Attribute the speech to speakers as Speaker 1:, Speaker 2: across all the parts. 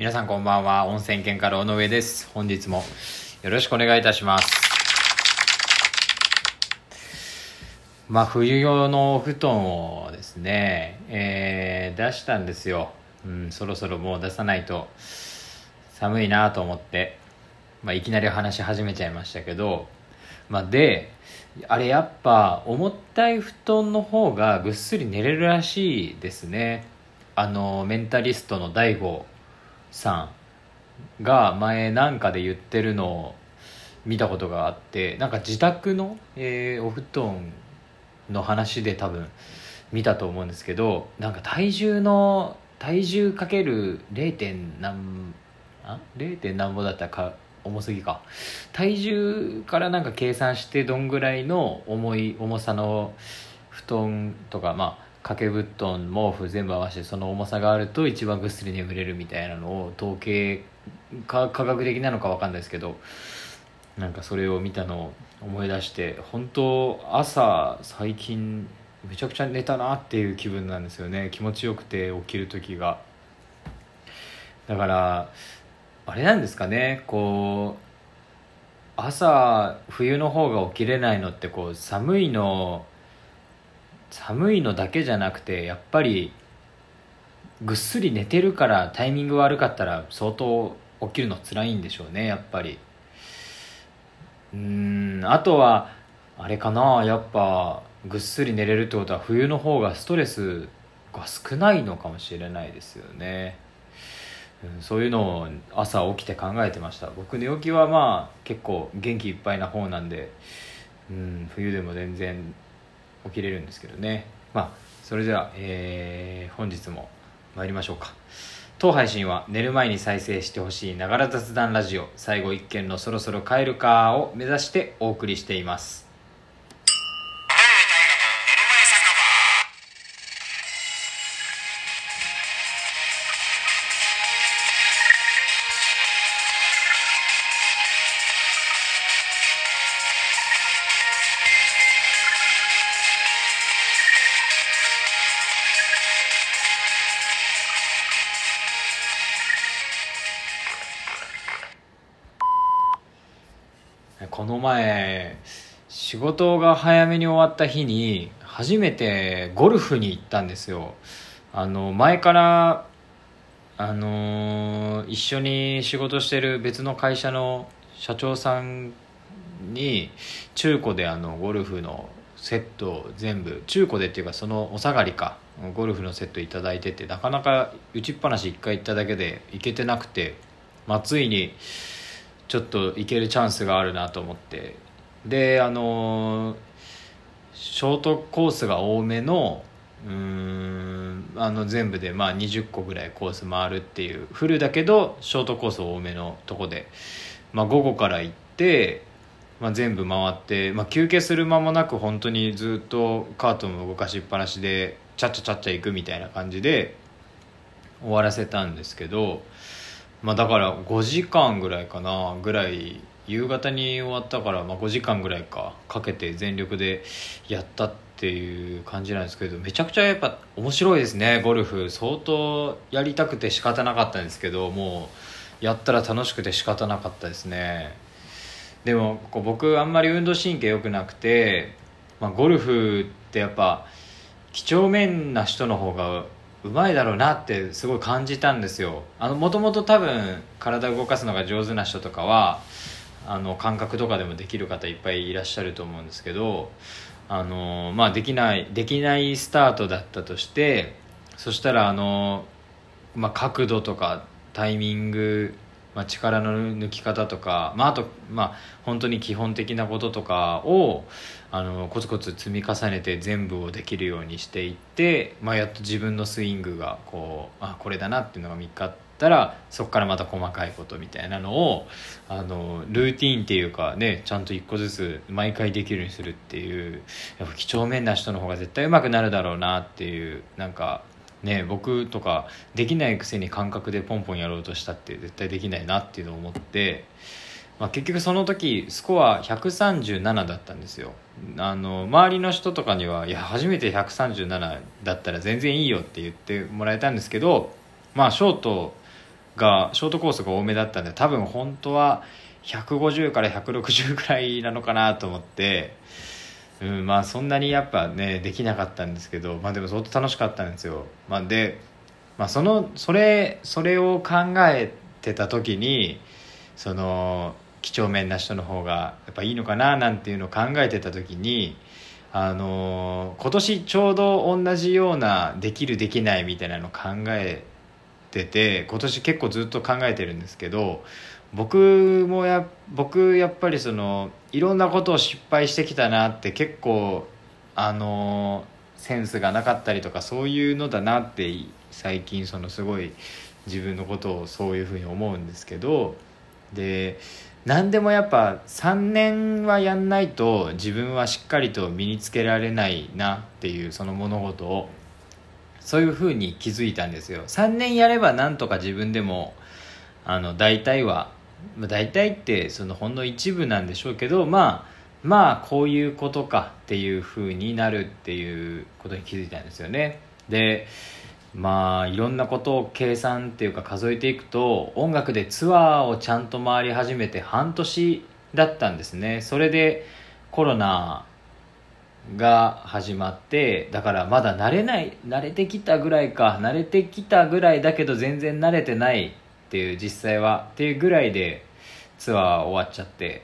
Speaker 1: 皆さんこんばんは。温泉県から尾上です。本日もよろしくお願いいたします。まあ冬用の布団をですね、えー、出したんですよ、うん、そろそろもう出さないと寒いなと思って、まあ、いきなり話し始めちゃいましたけど、まあ、であれやっぱ重たい布団の方がぐっすり寝れるらしいですね。あのメンタリストの DAIGO さんが前なんかで言ってるのを見たことがあってなんか自宅の、えー、お布団の話で多分見たと思うんですけどなんか体重の体重かける 0. 点何あ 0. 点何ぼだったか重すぎか体重からなんか計算してどんぐらいの重い重さの布団とかまあ掛け布団毛布全部合わせてその重さがあると一番ぐっすり眠れるみたいなのを統計科学的なのか分かんないですけどなんかそれを見たのを思い出して本当朝最近めちゃくちゃ寝たなっていう気分なんですよね。気持ちよくて起きる時が。だからあれなんですかね。こう朝冬の方が起きれないのってこう寒いの寒いのだけじゃなくてやっぱりぐっすり寝てるからタイミング悪かったら相当起きるの辛いんでしょうねやっぱり。うんあとはあれかなやっぱぐっすり寝れるってことは冬の方がストレスが少ないのかもしれないですよね、うん、そういうのを朝起きて考えてました。僕寝起きはまあ結構元気いっぱいな方なんで、うん、冬でも全然起きれるんですけどね。まあそれでは、えー、本日も参りましょうか。当配信は寝る前に再生してほしいながら雑談ラジオ。最後一件のそろそろ帰るかを目指してお送りしています。この前仕事が早めに終わった日に初めてゴルフに行ったんですよ。あの前からあの一緒に仕事してる別の会社の社長さんに中古であのゴルフのセットを全部中古でっていうかそのお下がりかゴルフのセット頂いててなかなか打ちっぱなし1回行っただけで行けてなくて、まあ、ついにちょっといけるチャンスがあるなと思って。であのショートコースが多めのうんあの全部でまあ20個ぐらいコース回るっていうフルだけどショートコース多めのとこで、まあ、午後から行って、まあ、全部回って、まあ、休憩する間もなく本当にずっとカートも動かしっぱなしでちゃっちゃちゃっちゃ行くみたいな感じで終わらせたんですけどまあだから5時間ぐらいかなぐらい夕方に終わったから、まあ、5時間ぐらいかかけて全力でやったっていう感じなんですけどめちゃくちゃやっぱ面白いですねゴルフ。相当やりたくて仕方なかったんですけどもうやったら楽しくて仕方なかったですね。でもこう僕あんまり運動神経良くなくて、まあ、ゴルフってやっぱ几帳面な人の方がうまいだろうなってすごい感じたんですよ。もともと多分体を動かすのが上手な人とかはあの感覚とかでもできる方いっぱいいらっしゃると思うんですけどあの、まあ、できないできないスタートだったとしてそしたらあの、まあ、角度とかタイミングまあ、力の抜き方とか、まあ、あと、まあ、本当に基本的なこととかをあのコツコツ積み重ねて全部をできるようにしていって、まあ、やっと自分のスイングがこうあこれだなっていうのが見つかったらそこからまた細かいことみたいなのをあのルーティーンっていうかねちゃんと一個ずつ毎回できるようにするっていうやっぱ几帳面な人の方が絶対うまくなるだろうなっていうなんかね僕とかできないくせに感覚でポンポンやろうとしたって絶対できないなっていうのを思って、まあ、結局その時スコア137だったんですよ。あの周りの人とかにはいや初めて137だったら全然いいよって言ってもらえたんですけどまあショートがショートコースが多めだったんで多分本当は150から160ぐらいなのかなと思って、うん、まあそんなにやっぱねできなかったんですけどまあでも相当楽しかったんですよ、まあ、で、まあ、そのそれそれを考えてた時にその几帳面な人の方がやっぱいいのかななんていうのを考えてた時にあの今年ちょうど同じようなできるできないみたいなのを考えてて今年結構ずっと考えてるんですけど僕もや僕やっぱりそのいろんなことを失敗してきたなって結構あのセンスがなかったりとかそういうのだなって最近そのすごい自分のことをそういうふうに思うんですけどで何でもやっぱ3年はやんないと自分はしっかりと身につけられないなっていうその物事をそういうふうに気づいたんですよ。3年やればなんとか自分でもあの大体は大体ってそのほんの一部なんでしょうけどまあまあこういうことかっていうふうになるっていうことに気づいたんですよね。でまあいろんなことを計算っていうか数えていくと音楽でツアーをちゃんと回り始めて半年だったんですね。それでコロナが始まってだからまだ慣れない慣れてきたぐらいか慣れてきたぐらいだけど全然慣れてないっていう実際はっていうぐらいでツアー終わっちゃって。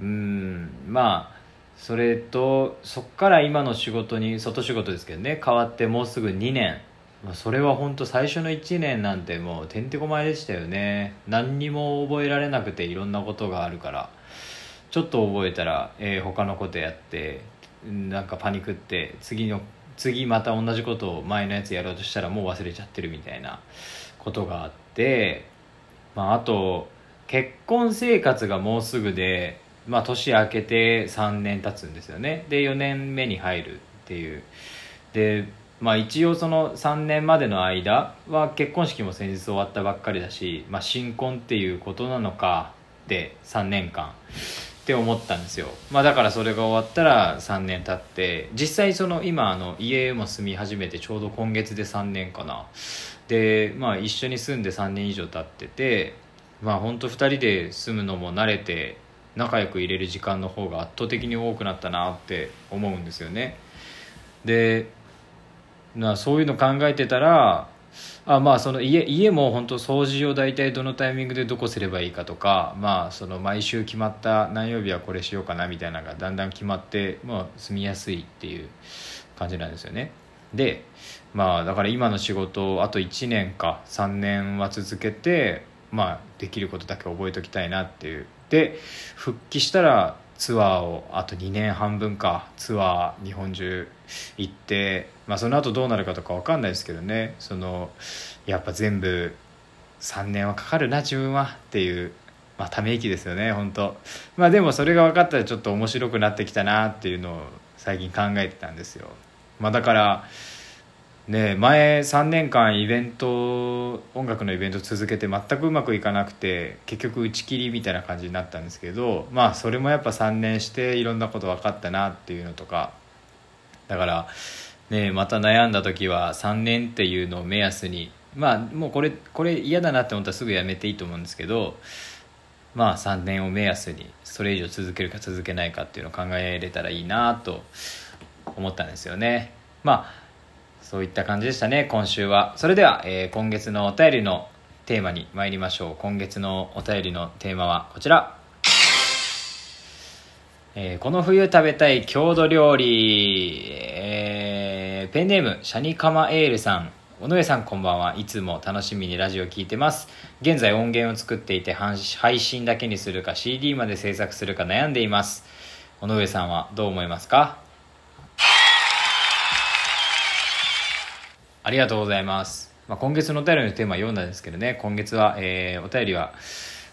Speaker 1: うんまあそれとそっから今の仕事に外仕事ですけどね変わってもうすぐ2年。まあ、それは本当最初の1年なんてもうてんてこまいでしたよね。何にも覚えられなくていろんなことがあるから。ちょっと覚えたら、えー、他のことやってなんかパニクって次の次また同じことを前のやつやろうとしたらもう忘れちゃってるみたいなことがあって、まあ、あと結婚生活がもうすぐで、まあ、年明けて3年経つんですよね。で4年目に入るっていう。でまあ一応その3年までの間は結婚式も先日終わったばっかりだし、まあ、新婚っていうことなのかで3年間って思ったんですよ、まあ、だからそれが終わったら3年経って実際その今あの家も住み始めてちょうど今月で3年かな。で、まあ、一緒に住んで3年以上経っててまあ本当2人で住むのも慣れて仲良く入れる時間の方が圧倒的に多くなったなって思うんですよね。でなそういうの考えてたらあまあその家家も本当掃除を大体どのタイミングでどこすればいいかとかまあその毎週決まった何曜日はこれしようかなみたいなのがだんだん決まって、まあ、住みやすいっていう感じなんですよね。でまあだから今の仕事をあと1年か3年は続けてまあできることだけ覚えておきたいなっていう。で復帰したらツアーをあと2年半分かツアー日本中行って、まあ、その後どうなるかとか分かんないですけどね。そのやっぱ全部3年はかかるな自分はっていう、まあ、ため息ですよね本当。まあでもそれが分かったらちょっと面白くなってきたなっていうのを最近考えてたんですよ、まあ、だからね前3年間イベント音楽のイベント続けて全くうまくいかなくて結局打ち切りみたいな感じになったんですけどまあそれもやっぱ3年していろんなこと分かったなっていうのとかだからねまた悩んだ時は3年っていうのを目安にまあもうこれこれ嫌だなって思ったらすぐやめていいと思うんですけどまあ3年を目安にそれ以上続けるか続けないかっていうのを考えれたらいいなと思ったんですよね。まあそういった感じでしたね、今週は。それでは、えー、今月のお便りのテーマに参りましょう。今月のお便りのテーマはこちら。えー、この冬食べたい郷土料理、えー、ペンネーム、シャニカマエールさん。尾上さんこんばんはいつも楽しみにラジオ聞いてます現在音源を作っていて配信だけにするか CD まで制作するか悩んでいます尾上さんはどう思いますか？ありがとうございます。まあ、今月のお便りのテーマ読んだんですけどね、今月は、えー、お便りは、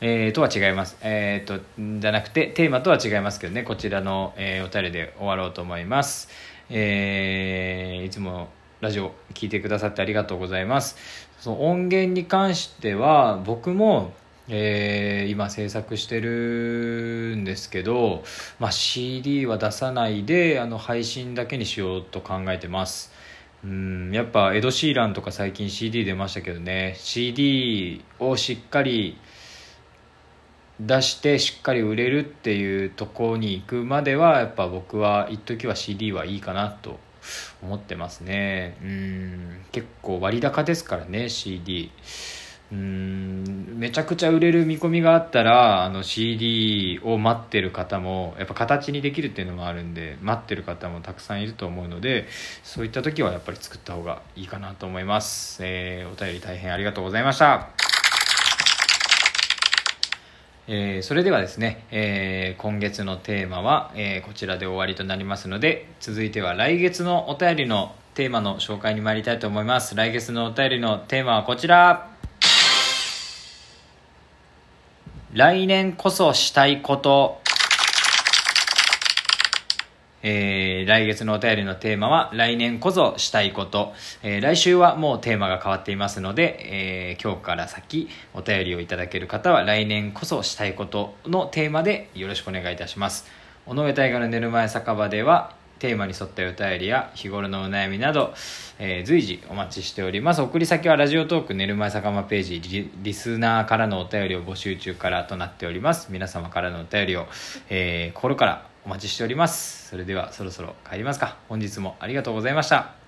Speaker 1: えー、とは違います。えー、と、じゃなくて、テーマとは違いますけどね、こちらの、えー、お便りで終わろうと思います。えー、いつもラジオ聞いてくださってありがとうございます。その音源に関しては、僕も、えー、今制作してるんですけど、まあ、CD は出さないであの配信だけにしようと考えてますうんやっぱエド・シーランとか最近 CD 出ましたけどね。CD をしっかり出してしっかり売れるっていうとこに行くまではやっぱ僕は一時は CD はいいかなと思ってますね。うん結構割高ですからね CD うんめちゃくちゃ売れる見込みがあったらあの CD を待ってる方もやっぱ形にできるっていうのもあるんで待ってる方もたくさんいると思うのでそういった時はやっぱり作った方がいいかなと思います、えー、お便り大変ありがとうございました。えー、それではですね、えー、今月のテーマは、えー、こちらで終わりとなりますので続いては来月のお便りのテーマの紹介に参りたいと思います。来月のお便りのテーマはこちら。来年こそしたいこと。えー、来月のお便りのテーマは来年こそしたいこと、えー、来週はもうテーマが変わっていますので、えー、今日から先お便りをいただける方は来年こそしたいことのテーマでよろしくお願いいたします。尾上大河の寝る前酒場ではテーマに沿ったお便りや日頃のお悩みなど、えー、随時お待ちしております。送り先はラジオトーク寝る前酒場ページリリスナーからのお便りを募集中からとなっております。皆様からのお便りを、えー、心からお待ちしております。それではそろそろ帰りますか。本日もありがとうございました。